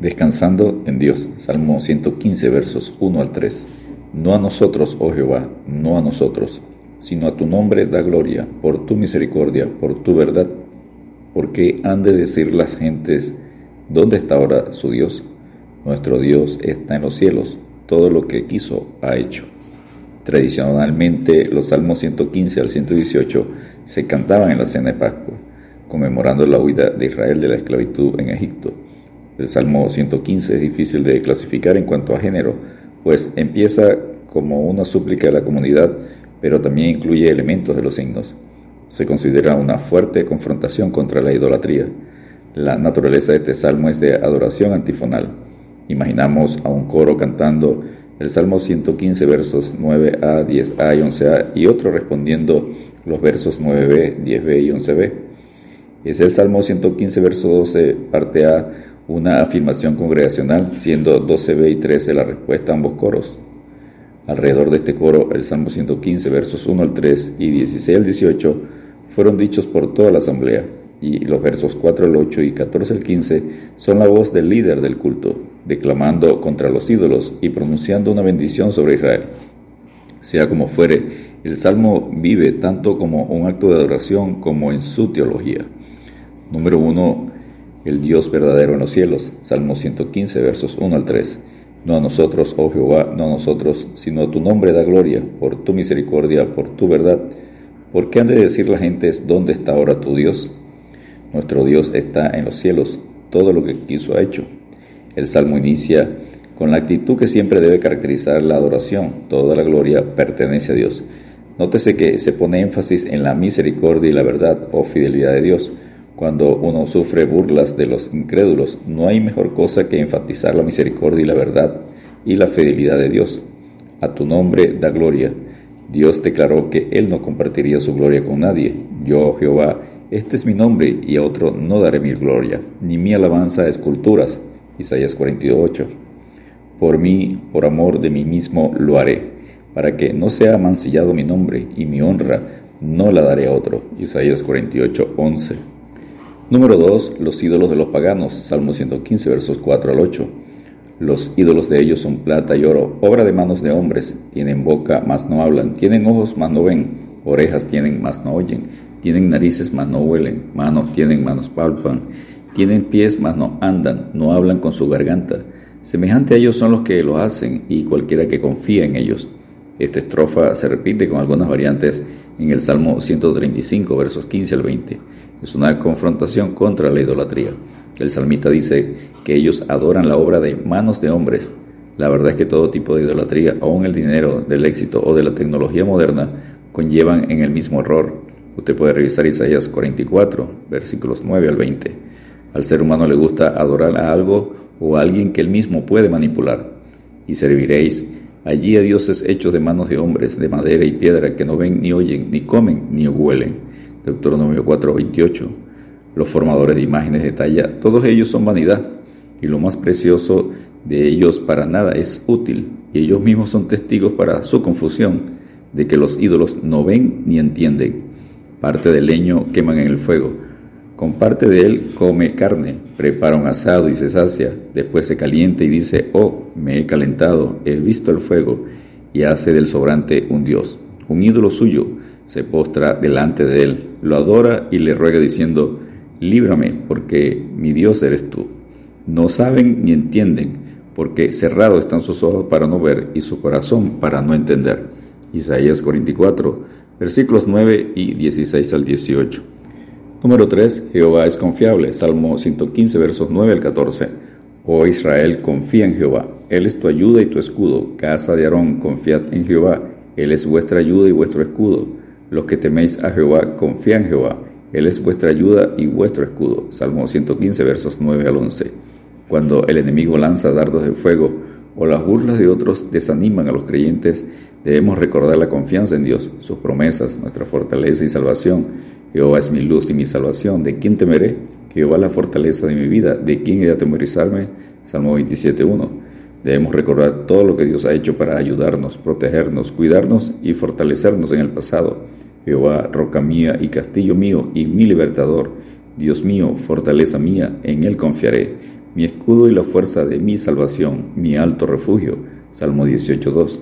Descansando en Dios. Salmo 115, versos 1 al 3. No a nosotros, oh Jehová, no a nosotros, sino a tu nombre da gloria, por tu misericordia, por tu verdad. Porque han de decir las gentes, ¿dónde está ahora su Dios? Nuestro Dios está en los cielos, todo lo que quiso ha hecho. Tradicionalmente, los salmos 115 al 118 se cantaban en la cena de Pascua, conmemorando la huida de Israel de la esclavitud en Egipto. El Salmo 115 es difícil de clasificar en cuanto a género, pues empieza como una súplica de la comunidad, pero también incluye elementos de los signos. Se considera una fuerte confrontación contra la idolatría. La naturaleza de este salmo es de adoración antifonal. Imaginamos a un coro cantando el Salmo 115 versos 9a, 10a y 11a y otro respondiendo los versos 9b, 10b y 11b. Es el Salmo 115 verso 12 parte A una afirmación congregacional, siendo 12b y 13 la respuesta a ambos coros. Alrededor de este coro, el Salmo 115, versos 1 al 3 y 16 al 18, fueron dichos por toda la asamblea, y los versos 4 al 8 y 14 al 15 son la voz del líder del culto, declamando contra los ídolos y pronunciando una bendición sobre Israel. Sea como fuere, el Salmo vive tanto como un acto de adoración como en su teología. Número 1 el Dios verdadero en los cielos. Salmo 115, versos 1 al 3. No a nosotros, oh Jehová, no a nosotros, sino a tu nombre da gloria, por tu misericordia, por tu verdad. ¿Por qué han de decir la gentes, ¿dónde está ahora tu Dios? Nuestro Dios está en los cielos, todo lo que quiso ha hecho. El Salmo inicia con la actitud que siempre debe caracterizar la adoración. Toda la gloria pertenece a Dios. Nótese que se pone énfasis en la misericordia y la verdad o fidelidad de Dios cuando uno sufre burlas de los incrédulos, no hay mejor cosa que enfatizar la misericordia y la verdad y la fidelidad de Dios. A tu nombre da gloria. Dios declaró que Él no compartiría su gloria con nadie. Yo, Jehová, este es mi nombre y a otro no daré mi gloria, ni mi alabanza a esculturas. Isaías 48. Por mí, por amor de mí mismo, lo haré, para que no sea mancillado mi nombre y mi honra no la daré a otro. Isaías 48, 11. Número 2. Los ídolos de los paganos. Salmo 115, versos 4 al 8. Los ídolos de ellos son plata y oro, obra de manos de hombres. Tienen boca, mas no hablan. Tienen ojos, mas no ven. Orejas tienen, mas no oyen. Tienen narices, mas no huelen. Manos tienen, manos palpan. Tienen pies, mas no andan. No hablan con su garganta. Semejante a ellos son los que lo hacen y cualquiera que confía en ellos. Esta estrofa se repite con algunas variantes en el Salmo 135, versos 15 al 20. Es una confrontación contra la idolatría. El salmista dice que ellos adoran la obra de manos de hombres. La verdad es que todo tipo de idolatría, aun el dinero, del éxito o de la tecnología moderna, conllevan en el mismo error. Usted puede revisar Isaías 44, versículos 9 al 20. Al ser humano le gusta adorar a algo o a alguien que él mismo puede manipular. Y serviréis allí a dioses hechos de manos de hombres, de madera y piedra, que no ven ni oyen, ni comen, ni huelen Deuteronomio 4:28. Los formadores de imágenes de talla, todos ellos son vanidad, y lo más precioso de ellos para nada es útil, y ellos mismos son testigos para su confusión de que los ídolos no ven ni entienden. Parte del leño queman en el fuego, con parte de él come carne, prepara un asado y se sacia, después se calienta y dice, oh, me he calentado, he visto el fuego, y hace del sobrante un dios, un ídolo suyo, se postra delante de él, lo adora y le ruega diciendo, líbrame, porque mi Dios eres tú. No saben ni entienden, porque cerrados están sus ojos para no ver y su corazón para no entender. Isaías 44, versículos 9 y 16 al 18. Número 3. Jehová es confiable. Salmo 115, versos 9 al 14. Oh Israel, confía en Jehová. Él es tu ayuda y tu escudo. Casa de Aarón, confiad en Jehová. Él es vuestra ayuda y vuestro escudo. Los que teméis a Jehová, confían en Jehová. Él es vuestra ayuda y vuestro escudo. Salmo 115, versos 9 al 11. Cuando el enemigo lanza dardos de fuego o las burlas de otros desaniman a los creyentes, debemos recordar la confianza en Dios, sus promesas, nuestra fortaleza y salvación. Jehová es mi luz y mi salvación. ¿De quién temeré? Jehová es la fortaleza de mi vida. ¿De quién he de atemorizarme? Salmo 27.1. Debemos recordar todo lo que Dios ha hecho para ayudarnos, protegernos, cuidarnos y fortalecernos en el pasado. Jehová, roca mía y castillo mío y mi libertador, Dios mío, fortaleza mía, en Él confiaré. mi escudo y la fuerza de mi salvación, mi alto refugio. Salmo 18.2.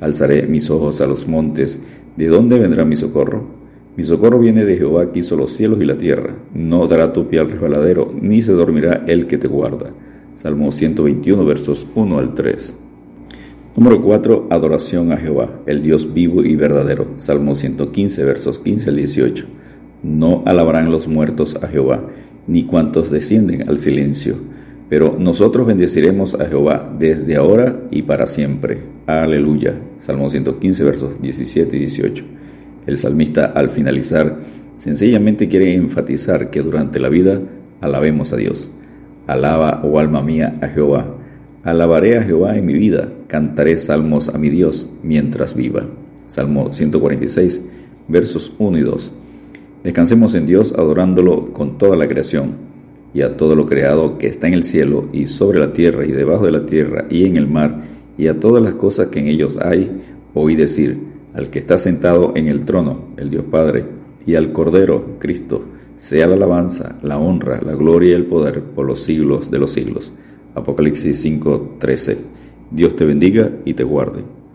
Alzaré mis ojos a los montes, ¿de dónde vendrá mi socorro? Mi socorro viene de Jehová que hizo los cielos y la tierra. No dará tu pie al resbaladero, ni se dormirá el que te guarda. Salmo 121, versos 1 al 3. Número 4. Adoración a Jehová, el Dios vivo y verdadero. Salmo 115, versos 15 al 18. No alabarán los muertos a Jehová, ni cuantos descienden al silencio. Pero nosotros bendeciremos a Jehová desde ahora y para siempre. Aleluya. Salmo 115, versos 17 y 18. El salmista al finalizar sencillamente quiere enfatizar que durante la vida alabemos a Dios. Alaba, oh alma mía, a Jehová. Alabaré a Jehová en mi vida, cantaré salmos a mi Dios mientras viva. Salmo 146, versos 1 y 2. Descansemos en Dios adorándolo con toda la creación y a todo lo creado que está en el cielo y sobre la tierra y debajo de la tierra y en el mar y a todas las cosas que en ellos hay, oí decir, al que está sentado en el trono, el Dios Padre, y al Cordero, Cristo, sea la alabanza, la honra, la gloria y el poder por los siglos de los siglos. Apocalipsis 5:13. Dios te bendiga y te guarde.